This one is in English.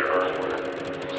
error.